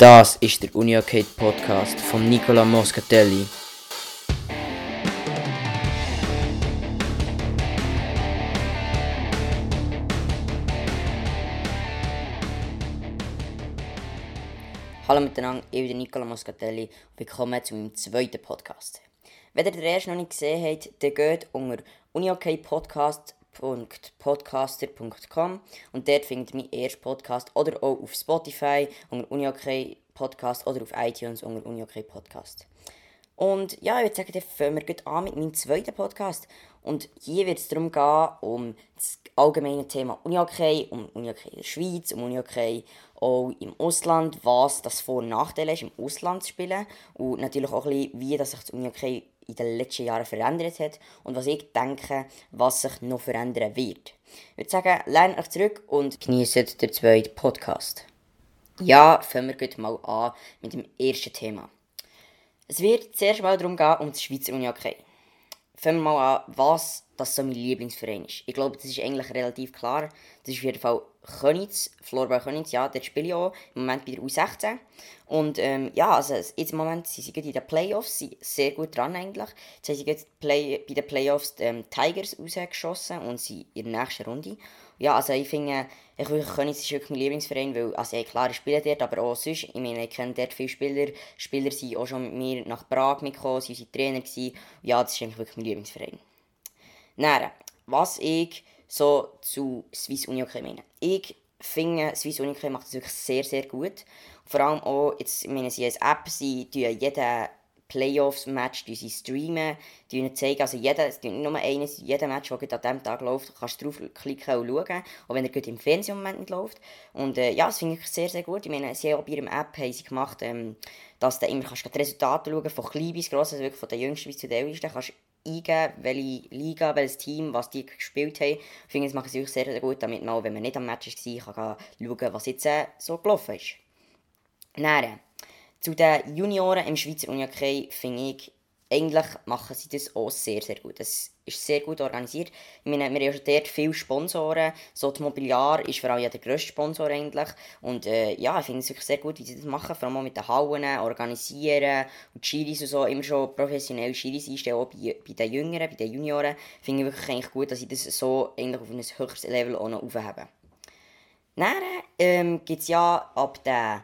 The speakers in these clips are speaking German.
Das ist der UniOK Podcast von Nicola Moscatelli. Hallo miteinander, ich bin Nicola Moscatelli und willkommen zu meinem zweiten Podcast. Wenn ihr den ersten noch nicht gesehen habt, dann geht unter uniokpodcast.podcaster.com und dort findet ihr meinen ersten Podcast oder auch auf Spotify unter uniok Podcast oder auf iTunes unter uniok Podcast. Und ja, ich würde sagen, dann fangen wir gut an mit meinem zweiten Podcast. Und hier wird es darum gehen, um das allgemeine Thema Unihockey, um Unihockey in der Schweiz, um Unihockey auch im Ausland, was das Vor- und Nachteil ist, im Ausland zu spielen. Und natürlich auch ein bisschen, wie das sich das Unihockey in den letzten Jahren verändert hat und was ich denke, was sich noch verändern wird. Ich würde sagen, lernt euch zurück und genießt den zweiten Podcast. Ja, fangen wir mal an mit dem ersten Thema. Es wird zuerst mal darum gehen, um das Schweizer Unihockey. Fangen wir mal an, was das so mein Lieblingsverein ist. Ich glaube, das ist eigentlich relativ klar. Das ist auf jeden Fall Könitz, Florbau Könitz, ja, dort spiele ich auch, im Moment bei der U16. Und ähm, ja, also jetzt im Moment sind sie in den Playoffs, sind sehr gut dran eigentlich. Jetzt haben sie Play, bei den Playoffs die ähm, Tigers rausgeschossen und sind in der nächsten Runde. Ja, also ich finde, ich Könitz ist wirklich mein Lieblingsverein, weil, also ja, klar, ich spiele dort, aber auch sonst, ich meine, ich kenne dort viele Spieler, Spieler sind auch schon mit mir nach Prag mitgekommen, sind unsere Trainer gewesen. Ja, das ist eigentlich wirklich mein Lieblingsverein. Dann, was ich so zu Swiss Unihockey meine. Ich finde, Swiss Unihockey macht das wirklich sehr, sehr gut. Vor allem auch, jetzt, ich meine, sie als App, sie tun jeden Playoffs-Match sie streamen, die zeigen, also jeder, nicht nur eines, jeder Match, der an diesem Tag läuft, kannst du draufklicken und schauen, auch wenn er gut im Fernsehen im Moment nicht läuft. Und äh, ja, das finde ich sehr, sehr gut. Ich meine, sie haben bei ihrem App haben sie gemacht, ähm, dass du immer kannst die Resultate schauen, von klein bis gross, also wirklich von der jüngsten bis zu der ältesten, kannst eingeben, welche Liga, welches Team, was die gespielt haben. Ich finde, das machen sie auch sehr, sehr gut, damit man, wenn man nicht am Match war, kann schauen, was jetzt äh, so gelaufen ist. Dann, zu den Junioren im Schweizer Unihockey finde ich, eigentlich machen sie das auch sehr, sehr gut. Es ist sehr gut organisiert. Ich meine, wir haben dort viele Sponsoren. So die Mobiliar ist vor allem ja der grösste Sponsor eigentlich. Und äh, ja, ich finde es wirklich sehr gut, wie sie das machen. Vor allem auch mit den Hauen, organisieren und die Schiris und so. Immer schon professionell Schiris einstellen, auch bei, bei den Jüngeren, bei den Junioren. Finde ich wirklich eigentlich gut, dass sie das so eigentlich auf ein höheres Level auch noch aufheben. Dann ähm, gibt es ja ab der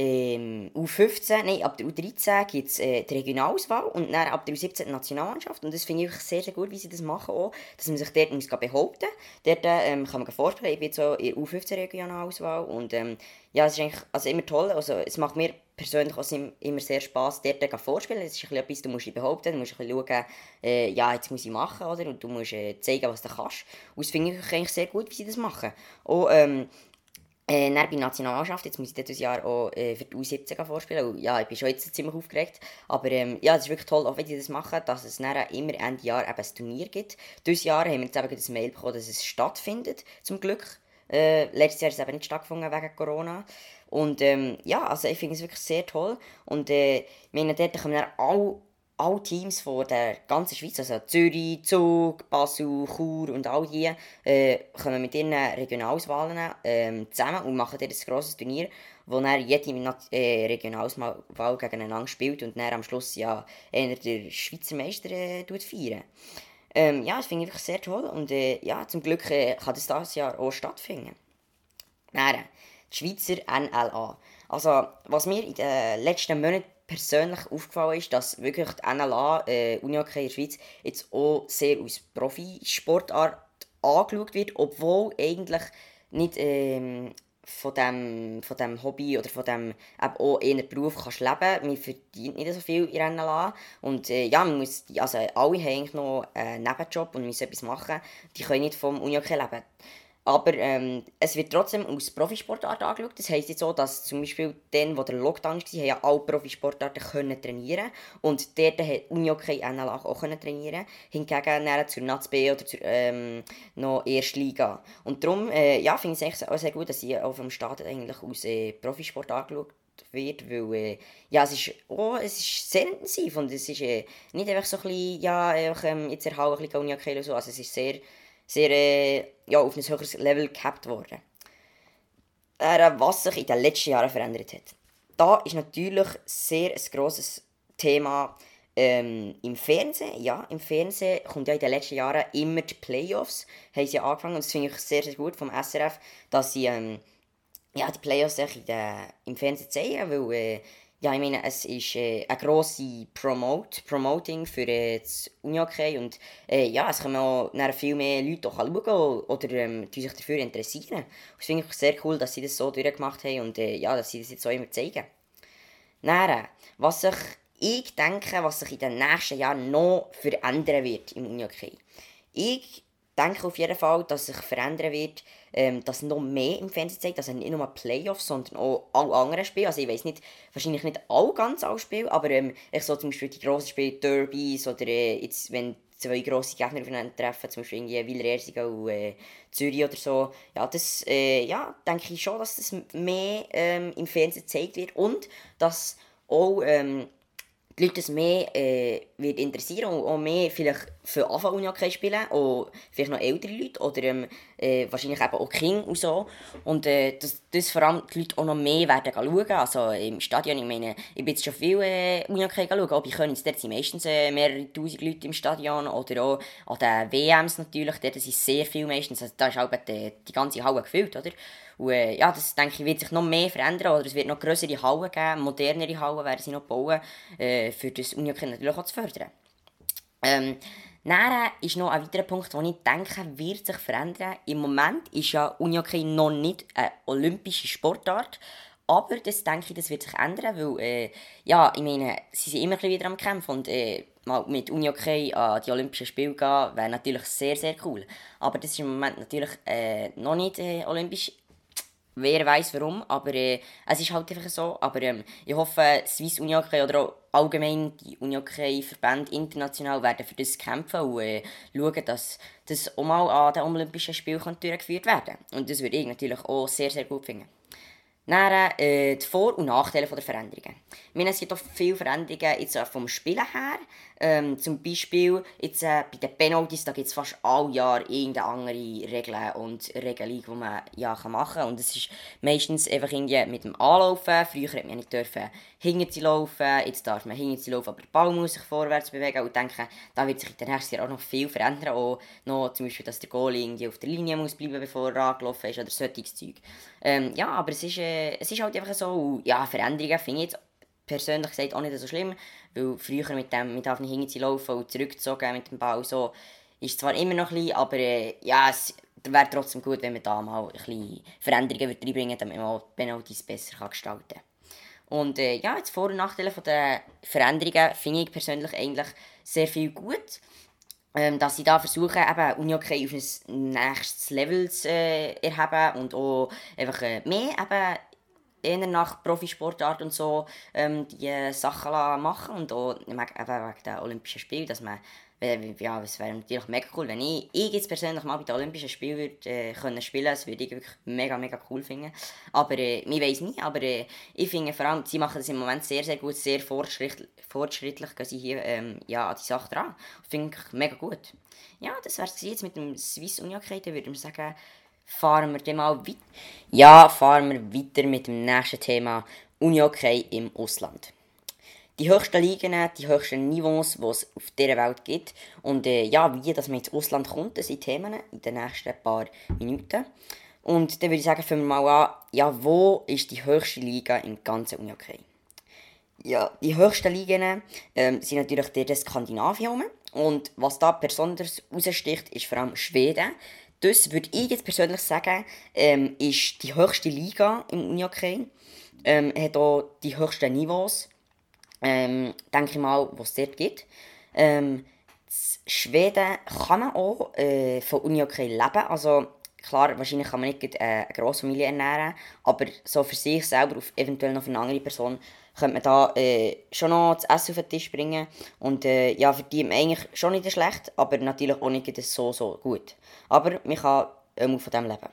ähm, U15, nein, ab der U13 gibt es äh, die Regionalauswahl und dann ab der U17 die Nationalmannschaft. Und das finde ich sehr, sehr gut, wie sie das machen auch, dass man sich dort muss behaupten muss. Dort ähm, kann man vorstellen, ich bin so in der U15 Regionalauswahl und ähm, ja, es ist eigentlich also immer toll. Also, es macht mir persönlich auch immer sehr Spass, dort zu vorspielen. Es ist etwas, du musst dich behaupten, du musst ein bisschen schauen, äh, ja, jetzt muss ich machen, oder? Und du musst äh, zeigen, was du kannst. Und das finde ich eigentlich sehr gut, wie sie das machen. Auch, ähm, äh, dann bei Nationalmannschaft, jetzt muss ich dieses Jahr auch äh, für die U17 vorspielen. ja, ich bin schon jetzt ziemlich aufgeregt. Aber ähm, ja, es ist wirklich toll, auch wenn die das machen, dass es dann immer Ende Jahr eben ein Turnier gibt. Dieses Jahr haben wir jetzt eben das Mail bekommen, dass es stattfindet, zum Glück. Äh, letztes Jahr ist es eben nicht stattgefunden wegen Corona. Und ähm, ja, also ich finde es wirklich sehr toll. Und äh, ich meine, dort wir dann alle alle Teams von der ganzen Schweiz, also Zürich, Zug, Basel, Chur und all die, äh, kommen mit ihren Regionalwahlen äh, zusammen und machen ein grosses Turnier, wo dann jede äh, Regionalwahl gegeneinander spielt und dann am Schluss ja einer der Schweizer Meister äh, feiern. Ähm, ja, das finde ich wirklich sehr toll und äh, ja, zum Glück äh, kann das dieses Jahr auch stattfinden. Dann, die Schweizer NLA. Also, was mir in den letzten Monaten persönlich aufgefallen ist, dass wirklich die NLA, äh, Unihockey in der Schweiz, jetzt auch sehr als Profisportart angeschaut wird, obwohl eigentlich nicht ähm, von dem, von dem Hobby oder von dem eben auch eher Beruf kannst leben. Man verdient nicht so viel in der NLA. Und äh, ja, man muss, also alle haben eigentlich noch einen Nebenjob und müssen etwas machen. Die können nicht vom Unihockey leben. Aber ähm, es wird trotzdem aus Profisportart angeschaut. Das heisst jetzt so, dass zum Beispiel dann, wo der Lockdown war, ja alle Profisportarten können trainieren Und dort hat Unihockey NLA auch können trainieren Hingegen zur NAZ B oder zur ähm, noch Erstliga. Und darum ja, finde ich es auch sehr gut, dass sie auf dem Start eigentlich aus äh, Profisport angeschaut wird, weil äh, ja, es ist, oh, es ist sehr intensiv und es ist äh, nicht einfach so ein bisschen, ja, einfach, ähm, jetzt erhalte ein bisschen Unihockey oder so, also es ist sehr sehr äh, ja, auf ein höheres Level gehabt worden. Äh, was sich in den letzten Jahren verändert hat. da ist natürlich sehr ein grosses Thema ähm, im Fernsehen. Ja, im Fernsehen kommt ja in den letzten Jahren immer die Playoffs, haben sie angefangen und das finde ich sehr, sehr gut vom SRF, dass sie ähm, ja, die Playoffs in der, im Fernsehen zeigen, weil äh, ja, ich meine, es ist äh, eine grosse Promote, Promoting für äh, das Unihockey und äh, ja, es können auch viel mehr Leute auch schauen oder ähm, sich dafür interessieren. Das finde ich sehr cool, dass sie das so durchgemacht haben und äh, ja, dass sie das jetzt auch immer zeigen. Dann, was sich, ich denke, was sich in den nächsten Jahren noch verändern wird im Unihockey. Ich denke auf jeden Fall, dass sich verändern wird, ähm, dass noch mehr im Fernsehen zeigt, also nicht nur Playoffs, sondern auch alle anderen Spiele. Also ich weiß nicht, wahrscheinlich nicht alle ganz alle Spiele, aber ähm, ich so zum Beispiel die grossen Spiele, Derbys oder äh, jetzt, wenn zwei grosse Gegner aufeinander treffen, zum Beispiel irgendwie Willersingen und äh, Zürich oder so. Ja, das äh, ja, denke ich schon, dass das mehr ähm, im Fernsehen gezeigt wird und dass auch ähm, die Leute das mehr äh, wird interessieren und auch mehr vielleicht für Anfang Unihockey spielen, auch vielleicht noch ältere Leute oder ähm, äh, wahrscheinlich eben auch Kinder und so. Und äh, dass das vor allem die Leute auch noch mehr werden schauen. Also im Stadion, ich meine, ich bin jetzt schon viel äh, Unihockey schauen, aber ich können dort sind meistens äh, mehrere tausend Leute im Stadion oder auch an den WMs natürlich, dort sind sehr viele meistens, also da ist auch die, die ganze Halle gefüllt, oder? Und äh, ja, das denke ich, wird sich noch mehr verändern oder es wird noch größere Hallen geben, modernere Hallen werden sie noch bauen, äh, für das Unihockey natürlich auch zu fördern. Ähm, dann ist noch ein weiterer Punkt, den ich denke, wird sich verändern. Im Moment ist ja Unihockey noch nicht eine olympische Sportart. Aber das denke ich, das wird sich ändern, weil, äh, ja, ich meine, sie sind immer wieder am Kämpfen und äh, mal mit Unihockey an die Olympischen Spiele gehen, wäre natürlich sehr, sehr cool. Aber das ist im Moment natürlich noch nicht olympisch Wer weiß warum, aber äh, es ist halt einfach so. Aber ähm, ich hoffe, Swiss Unihockey oder auch allgemein die Unihockey-Verbände international werden für das kämpfen und äh, schauen, dass das auch mal an den Olympischen Spielen durchgeführt werden kann. Und das würde ich natürlich auch sehr, sehr gut finden. Dann äh, die Vor- und Nachteile der Veränderungen. Ich meine, es gibt auch viele Veränderungen jetzt vom Spielen her. Ähm, zum Beispiel jetzt, äh, bei den Penalties, da gibt es fast alle Jahre irgendeine andere Regel und Regelung, die man ja, machen kann. Und es ist meistens einfach irgendwie mit dem Anlaufen. Früher hat man nicht dürfen hinten laufen, jetzt darf man hinten laufen, aber der Ball muss sich vorwärts bewegen. Und denke, da wird sich in den nächsten Jahren auch noch viel verändern. Auch noch zum Beispiel, dass der Goalie irgendwie auf der Linie muss bleiben, bevor er angelaufen ist oder solches Zeug. Ähm, ja, aber es ist, äh, es ist halt einfach so, ja, Veränderungen finde ich jetzt persönlich gesagt auch nicht so schlimm, weil früher mit dem, mit auf hinten und zurückgezogen mit dem Ball so, ist zwar immer noch ein bisschen, aber äh, ja, es wäre trotzdem gut, wenn man da mal ein bisschen Veränderungen reinbringen damit man auch Penalties besser gestalten kann. Und äh, ja, jetzt Vor- und Nachteile der Veränderungen finde ich persönlich eigentlich sehr viel gut. Ähm, dass sie da versuchen, eben Unihockey auf ein nächstes Level zu äh, erheben und auch einfach äh, mehr eben eher nach Profisportart und so ähm, die Sachen machen und auch eben wegen den Olympischen Spielen, dass man ja, es wäre natürlich mega cool, wenn ich, ich jetzt persönlich mal bei den Olympischen Spielen würde, äh, können spielen das würde ich wirklich mega, mega cool finden. Aber äh, ich weiß nicht, aber äh, ich finde vor allem, sie machen das im Moment sehr, sehr gut, sehr fortschrittlich, fortschrittlich gehen sie hier ähm, ja, an die Sache dran. Finde ich mega gut. Ja, das wäre es jetzt mit dem Swiss Unihockey, dann würde ich sagen, fahren wir dann mal weiter. Ja, fahren wir weiter mit dem nächsten Thema Unihockey im Ausland. Die höchsten Ligen, die höchsten Niveaus, die es auf dieser Welt gibt. Und äh, ja, wie dass man ins Ausland kommt, das sind Themen in den nächsten paar Minuten. Und dann würde ich sagen, fangen wir mal an, ja, wo ist die höchste Liga im ganzen Unihockey? Ja, die höchsten Ligen ähm, sind natürlich der Skandinavien. Und was da besonders heraussticht, ist vor allem Schweden. Das würde ich jetzt persönlich sagen, ähm, ist die höchste Liga im Unihockey. Ähm, hat auch die höchsten Niveaus, ähm, denke ich mal, was es dort gibt. Ähm, Schweden kann auch äh, von Unihockey leben. Also klar, wahrscheinlich kann man nicht äh, eine Grossfamilie ernähren, aber so für sich selber, auf, eventuell noch für eine andere Person, könnte man da äh, schon noch das Essen auf den Tisch bringen. Und äh, ja, für die eigentlich schon nicht schlecht, aber natürlich auch nicht so, so gut. Aber man kann ähm, von dem leben.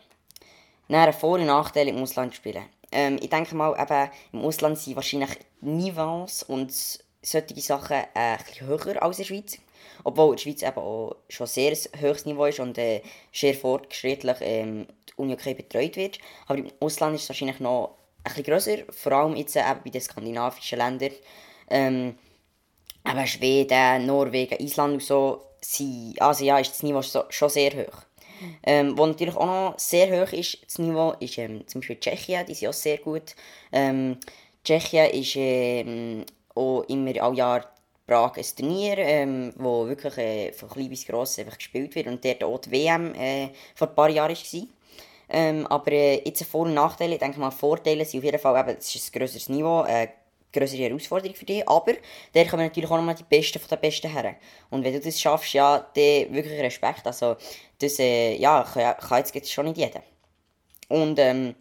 Dann Vor- und Nachteile im Ausland spielen. Ähm, ich denke mal, eben, im Ausland sind wahrscheinlich Niveaus und solche Sachen äh, höher als in der Schweiz. Obwohl in der Schweiz eben auch schon sehr hohes Niveau ist und äh, sehr fortschrittlich ähm, die Uni betreut wird. Aber im Ausland ist es wahrscheinlich noch bisschen grösser, vor allem jetzt eben bei den skandinavischen Ländern. Ähm, eben Schweden, Norwegen, Island und so, sind, also ja, ist das Niveau so, schon sehr hoch. Ähm, wo natürlich auch noch sehr hoch ist, das Niveau, ist ähm, zum Beispiel Tschechien, die sind auch sehr gut. Ähm, Tschechien ist ähm, auch immer all Jahr Prag ein Turnier, ähm, wo wirklich äh, von klein bis gross einfach gespielt wird und dort auch die WM äh, vor ein paar Jahren war. Ähm, aber äh, jetzt Vor- und Nachteile, ich denke mal, Vorteile sind auf jeden Fall, eben, es ist ein grösseres Niveau, äh, größere Herausforderung für dich, aber da kommen natürlich auch nochmal die Besten von den Besten her. Und wenn du das schaffst, ja, dann wirklich Respekt, also das, äh, ja, kann, kann jetzt schon nicht jeder. Und ähm,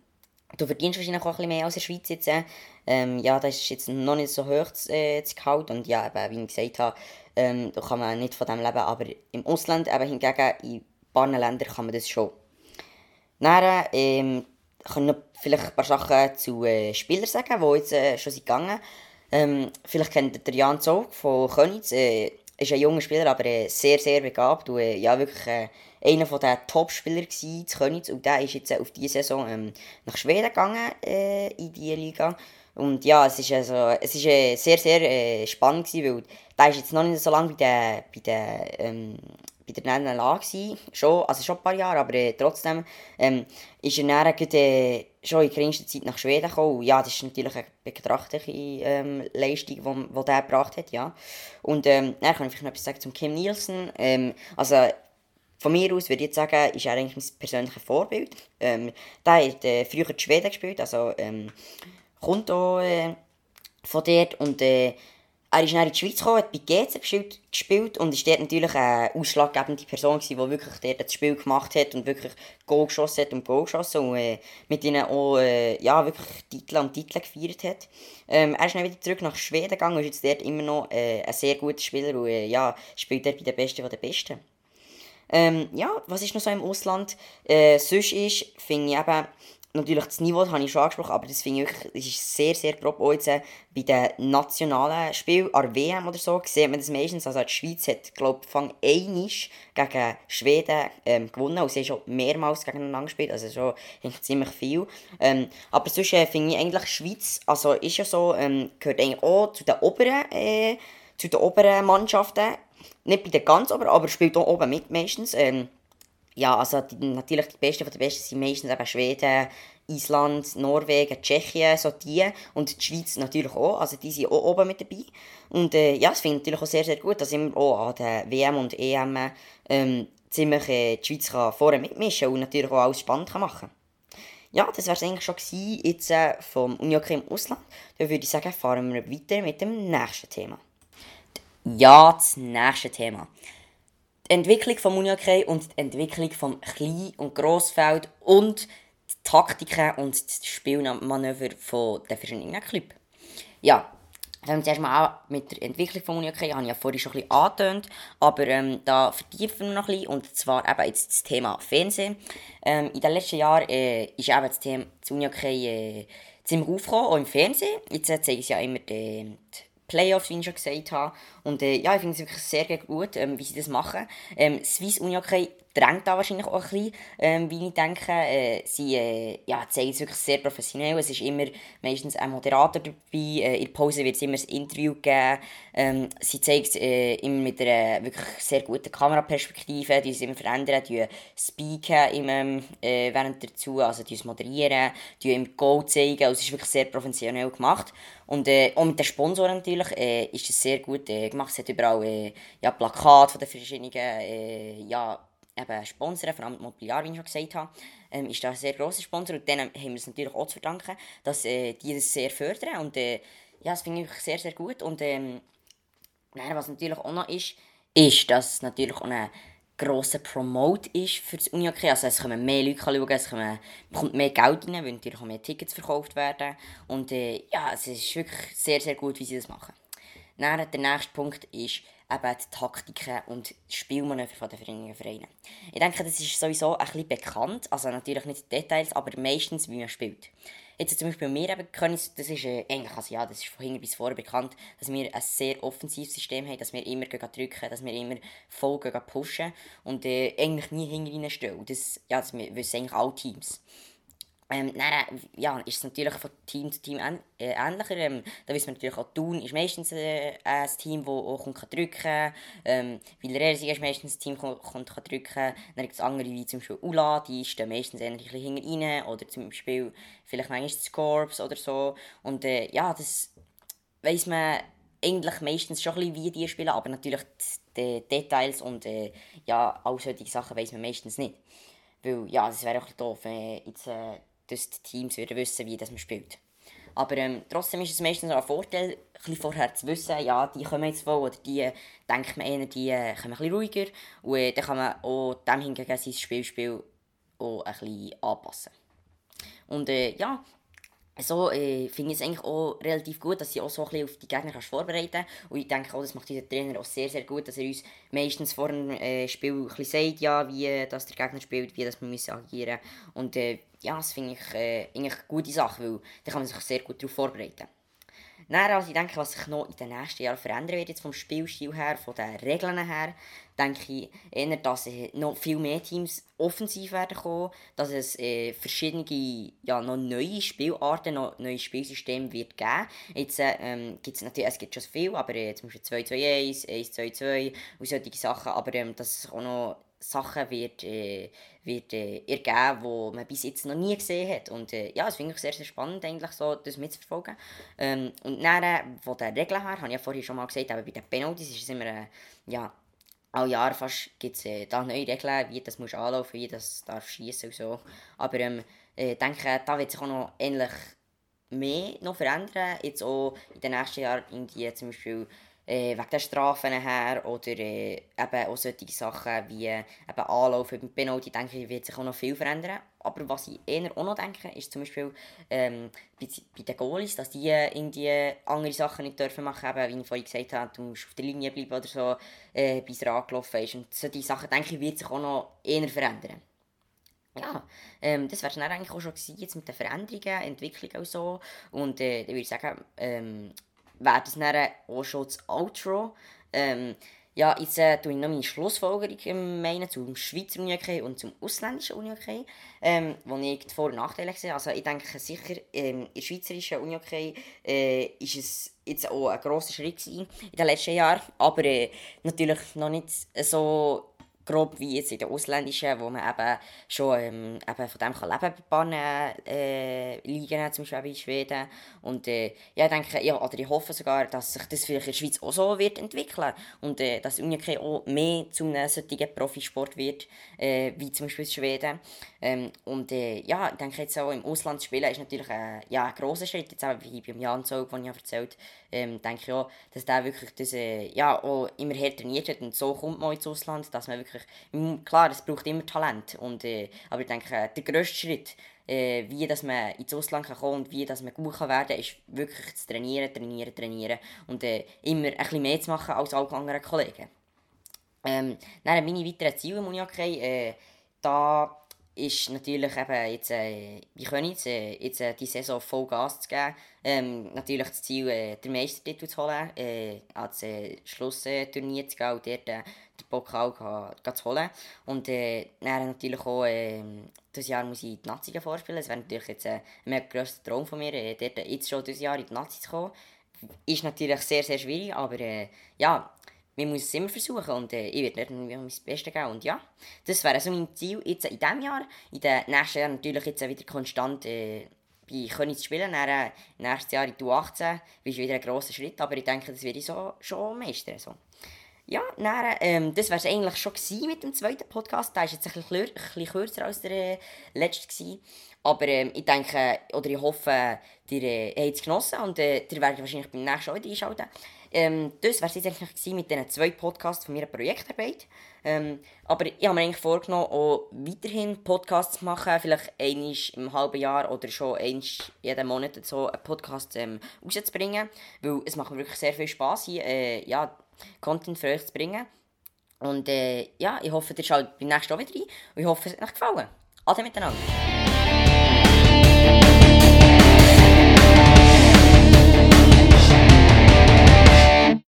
du verdienst wahrscheinlich auch ein bisschen mehr als in der Schweiz jetzt. Äh. Ähm, ja, das ist jetzt noch nicht so hoch äh, das Gehalt und ja, eben, wie ich gesagt habe, ähm, da kann man nicht von dem leben, aber im Ausland eben hingegen, in ein paar Ländern kann man das schon. Dann, ähm, kann noch vielleicht ein paar Sachen zu äh, Spielern sagen, die jetzt äh, schon sind gegangen ähm, Vielleicht kennt ihr Jan Zog von Könitz. Äh, ist ein junger Spieler, aber äh, sehr, sehr begabt. Und, äh, ja, wirklich äh, einer der Top-Spieler zu Könitz. Und der ist jetzt äh, auf diese Saison ähm, nach Schweden gegangen, äh, in die Liga. Und ja, es ist, also, es ist äh, sehr, sehr spannend gewesen, weil der ist jetzt noch nicht so lange bei der, bei der ähm, bei der NLA gewesen, schon, also schon ein paar Jahre, aber äh, trotzdem ähm, ist er dann äh, schon in geringster Zeit nach Schweden gekommen. Ja, das ist natürlich eine betrachtliche ähm, Leistung, die der gebracht hat, ja. Und ähm, dann kann ich vielleicht noch etwas sagen zum Kim Nielsen. Ähm, also von mir aus würde ich jetzt sagen, ist er eigentlich mein persönliches Vorbild. Ähm, der hat äh, früher in Schweden gespielt, also ähm, kommt auch äh, von dort und äh, er ist dann in die Schweiz gekommen, hat bei gespielt, gespielt und ist dort natürlich eine ausschlaggebende Person gewesen, die wirklich dort das Spiel gemacht hat und wirklich Goal geschossen hat und Goal geschossen und äh, mit ihnen auch äh, ja, wirklich Titel und Titel gefeiert hat. Ähm, er ist dann wieder zurück nach Schweden gegangen und ist jetzt dort immer noch äh, ein sehr guter Spieler und äh, ja, spielt dort bei den Besten von den Besten. Ähm, ja, was ist noch so im Ausland? Äh, sonst ist, finde ich eben, natürlich das Niveau das habe ich schon angesprochen, aber das finde ich das ist sehr, sehr grob auch äh, bei den nationalen Spielen, an WM oder so, sieht man das meistens, also die Schweiz hat, glaube ich, Fang einisch gegen Schweden ähm, gewonnen und sie haben schon mehrmals gegeneinander gespielt, also schon ziemlich viel. Ähm, aber sonst äh, finde ich eigentlich, Schweiz, also ist ja so, ähm, gehört eigentlich auch zu den oberen, äh, zu den oberen Mannschaften, nicht bei den ganz oberen, aber spielt auch oben mit meistens. Ähm, ja, also die, natürlich die Besten von den Besten sind meistens eben Schweden, Island, Norwegen, Tschechien, so die. Und die Schweiz natürlich auch, also die sind auch oben mit dabei. Und äh, ja, das finde ich natürlich auch sehr, sehr gut, dass immer auch an den WM und EM ähm, ziemlich äh, die Schweiz kann vorne mitmischen und natürlich auch alles spannend kann machen ja, das wäre es eigentlich schon gewesen, jetzt äh, vom Unihockey im Ausland. Dann würde ich sagen, fahren wir weiter mit dem nächsten Thema. Ja, das nächste Thema die Entwicklung vom Unihockey und die Entwicklung vom Klein- und Grossfeld und die Taktiken und die Spielmanöver von den verschiedenen Clubs. Ja, fangen wir zuerst mal mit der Entwicklung vom Unihockey. habe ich ja vorhin schon ein bisschen angetönt, aber ähm, da vertiefen wir noch ein bisschen, und zwar eben jetzt das Thema Fernsehen. Ähm, in den letzten Jahren äh, ist eben das Thema Unihockey äh, ziemlich aufgekommen, auch im Fernsehen. Jetzt äh, zeigen sie ja immer die, die Playoffs, wie ich schon gesagt habe. Und äh, ja, ich finde es wirklich sehr, gut, ähm, wie sie das machen. Ähm, Swiss Unihockey drängt da wahrscheinlich auch ein bisschen, ähm, wie ich denke. Äh, sie äh, ja, zeigen es wirklich sehr professionell. Es ist immer meistens ein Moderator dabei. Äh, in der Pause wird es immer ein Interview geben. Ähm, sie zeigen es äh, immer mit einer wirklich sehr guten Kameraperspektive. Die es immer verändern, die speaken immer, äh, während dazu, also die moderieren, die im Go zeigen. Also es ist wirklich sehr professionell gemacht. Und äh, auch mit den Sponsoren natürlich ist es sehr gut äh, gemacht. Es hat überall äh, ja, Plakate von den verschiedenen äh, ja, eben Sponsoren, vor allem Mobiliar, wie ich schon gesagt habe, ähm, ist da ein sehr grosser Sponsor und denen haben wir es natürlich auch zu verdanken, dass äh, die das sehr fördern und äh, ja, das finde ich sehr, sehr gut und ähm, was natürlich auch noch ist, ist, dass es natürlich auch ein grosser Promote ist für das Unihockey. Also es kommen mehr Leute schauen, es kommen, kommt mehr Geld rein, weil natürlich auch mehr Tickets verkauft werden. Und äh, ja, es ist wirklich sehr, sehr gut, wie sie das machen. Dann, der nächste Punkt ist eben die Taktiken und Spielmanöver der verschiedenen Vereine. Ich denke, das ist sowieso ein bisschen bekannt, also natürlich nicht Details, aber meistens, wie man spielt. Jetzt zum Beispiel bei mir eben können, das ist äh, eigentlich, also ja, das ist von hinten bis vorne bekannt, dass wir ein sehr offensives System haben, dass wir immer drücken, dass wir immer voll pushen und äh, eigentlich nie hinten stehen. Das, ja, das wissen eigentlich alle Teams. Ähm, dann, ja, ist es natürlich von Team zu Team äh, ähnlicher. Ähm, da wissen wir natürlich auch, Thun ist meistens äh, ein Team, das auch kann drücken kann. Ähm, Villarreal ist meistens ein Team, das kommt, kann drücken kann. Dann gibt es andere, wie zum Beispiel Ula, die stehen meistens eher ein bisschen hinten rein. Oder zum Beispiel vielleicht manchmal das Corps oder so. Und äh, ja, das weiss man eigentlich meistens schon ein bisschen, wie die spielen, aber natürlich die Details und äh, ja, all solche Sachen weiss man meistens nicht. Weil ja, das wäre auch doof, wenn jetzt... Äh, dass die Teams würden wissen, wie das man spielt. Aber ähm, trotzdem ist es meistens auch ein Vorteil, ein vorher zu wissen, ja, die kommen jetzt wohl, oder die denkt man eher, die äh, kommen ein ruhiger. Und äh, dann kann man auch dem hingegen sein Spielspiel auch ein anpassen. Und äh, ja, so äh, finde ich es eigentlich auch relativ gut, dass sie auch so ein auf die Gegner kannst vorbereiten kannst. Und ich denke auch, das macht dieser Trainer auch sehr, sehr gut, dass er uns meistens vor dem äh, Spiel ein sagt, ja, wie äh, das der Gegner spielt, wie das wir müssen agieren Und äh, ja, das finde ich äh, eigentlich eine gute Sache, weil da kann man sich sehr gut darauf vorbereiten. Dann, also ich denke, was sich noch in den nächsten Jahren verändern wird, jetzt vom Spielstil her, von den Regeln her, denke ich eher, dass noch viel mehr Teams offensiv werden kommen, dass es äh, verschiedene, ja, noch neue Spielarten, noch neue Spielsysteme wird geben. Jetzt äh, ähm, gibt es natürlich, es gibt schon viel, aber äh, zum Beispiel 2-2-1, 1-2-2 und solche Sachen, aber ähm, dass es auch noch Sachen wird, äh, wird äh, ergeben, die man bis jetzt noch nie gesehen hat. Und äh, ja, das finde ich sehr, sehr spannend, eigentlich so, das mitzuverfolgen. Ähm, und dann, äh, von den Regeln her, habe ich ja vorhin schon mal gesagt, aber bei den Penalties ist es immer, äh, ja, alle Jahre fast gibt es äh, da neue Regeln, wie das muss anlaufen, wie das darf schießen und so. Aber ähm, ich äh, denke, da wird sich auch noch ähnlich mehr noch verändern. Jetzt auch in den nächsten Jahren irgendwie zum Beispiel äh, wegen der Strafen her oder äh, eben auch solche Sachen wie äh, eben Anlaufen beim Penalty, denke ich, wird sich auch noch viel verändern. Aber was ich eher auch noch denke, ist zum Beispiel ähm, bei, bei den Goalies, dass die irgendwie andere Sachen nicht dürfen machen dürfen, wie ich vorhin gesagt habe, du musst auf der Linie bleiben oder so, äh, bis er angelaufen ist. Und solche Sachen, denke ich, wird sich auch noch eher verändern. Ja, ähm, das wäre dann eigentlich auch schon gewesen, jetzt mit den Veränderungen, Entwicklungen und so. Und äh, dann würde sagen, ähm, wäre das dann auch schon das Outro. Ähm, ja, jetzt äh, tue ich noch meine Schlussfolgerung meinen zum Schweizer Unihockey und zum ausländischen Unihockey, ähm, wo ich die Vor- und Nachteile sehe. Also ich denke sicher, ähm, im schweizerischen Unihockey äh, ist es jetzt auch ein grosser Schritt in den letzten Jahren, aber äh, natürlich noch nicht so grob wie jetzt in den ausländischen, wo man eben schon ähm, eben von dem kann leben kann, äh, liegen, zum Beispiel in Schweden. Und äh, ja, ich denke, ja, oder ich hoffe sogar, dass sich das vielleicht in der Schweiz auch so wird entwickeln und äh, dass Unihockey auch mehr zu einem solchen Profisport wird, äh, wie zum Beispiel in Schweden. Ähm, und äh, ja, ich denke jetzt auch im Ausland zu spielen ist natürlich äh, ja, ein grosser Schritt, jetzt auch wie beim Jan Zog, den ich erzählt ähm, denke ich auch, dass der wirklich das, äh, ja, auch immer her trainiert hat und so kommt man ins Ausland, dass man wirklich, klar, es braucht immer Talent, und, äh, aber ich denke, der grösste Schritt, äh, wie dass man ins Ausland kann kommen und wie dass man gut kann werden kann, ist wirklich zu trainieren, trainieren, trainieren und äh, immer ein bisschen mehr zu machen als alle anderen Kollegen. Ähm, dann meine weiteren Ziele im Unihockey, äh, ist natürlich eben jetzt, äh, wie können jetzt, äh, jetzt äh, die Saison voll Gas zu geben. Ähm, natürlich das Ziel, äh, den Meistertitel zu holen, äh, als äh, Schlussturnier zu gehen und dort äh, den Pokal zu holen. Und äh, dann natürlich auch, äh, dieses Jahr muss ich die Nazi vorspielen. Das wäre natürlich jetzt äh, ein grosser Traum von mir, äh, dort jetzt schon dieses Jahr in die Nazi zu kommen. Ist natürlich sehr, sehr schwierig, aber äh, ja, man muss es immer versuchen und äh, ich werde nicht mein Bestes geben. Und ja, das wäre so mein Ziel jetzt in diesem Jahr. In den nächsten Jahren natürlich jetzt wieder konstant äh, bei Königs spielen. Dann, äh, nächstes Jahr in U18 ist wieder ein grosser Schritt, aber ich denke, das werde ich so, schon meistern. So. Ja, dann, ähm, das wäre es eigentlich schon mit dem zweiten Podcast. Der war jetzt ein bisschen, ein bisschen kürzer als der äh, letzte. Aber ähm, ich denke, oder ich hoffe, ihr äh, habt es genossen und äh, ihr werdet wahrscheinlich beim nächsten wieder einschalten. Ähm, das war es eigentlich mit diesen zwei Podcasts von meiner Projektarbeit. Ähm, aber ich habe mir eigentlich vorgenommen, auch weiterhin Podcasts zu machen, vielleicht einmal im halben Jahr oder schon einmal jeden Monat so einen Podcast ähm, rauszubringen, weil es macht mir wirklich sehr viel Spass hier, äh, ja, Content für euch zu bringen. Und äh, ja, ich hoffe, ihr schaut beim nächsten Mal wieder rein und ich hoffe, es hat euch gefallen. Ade miteinander.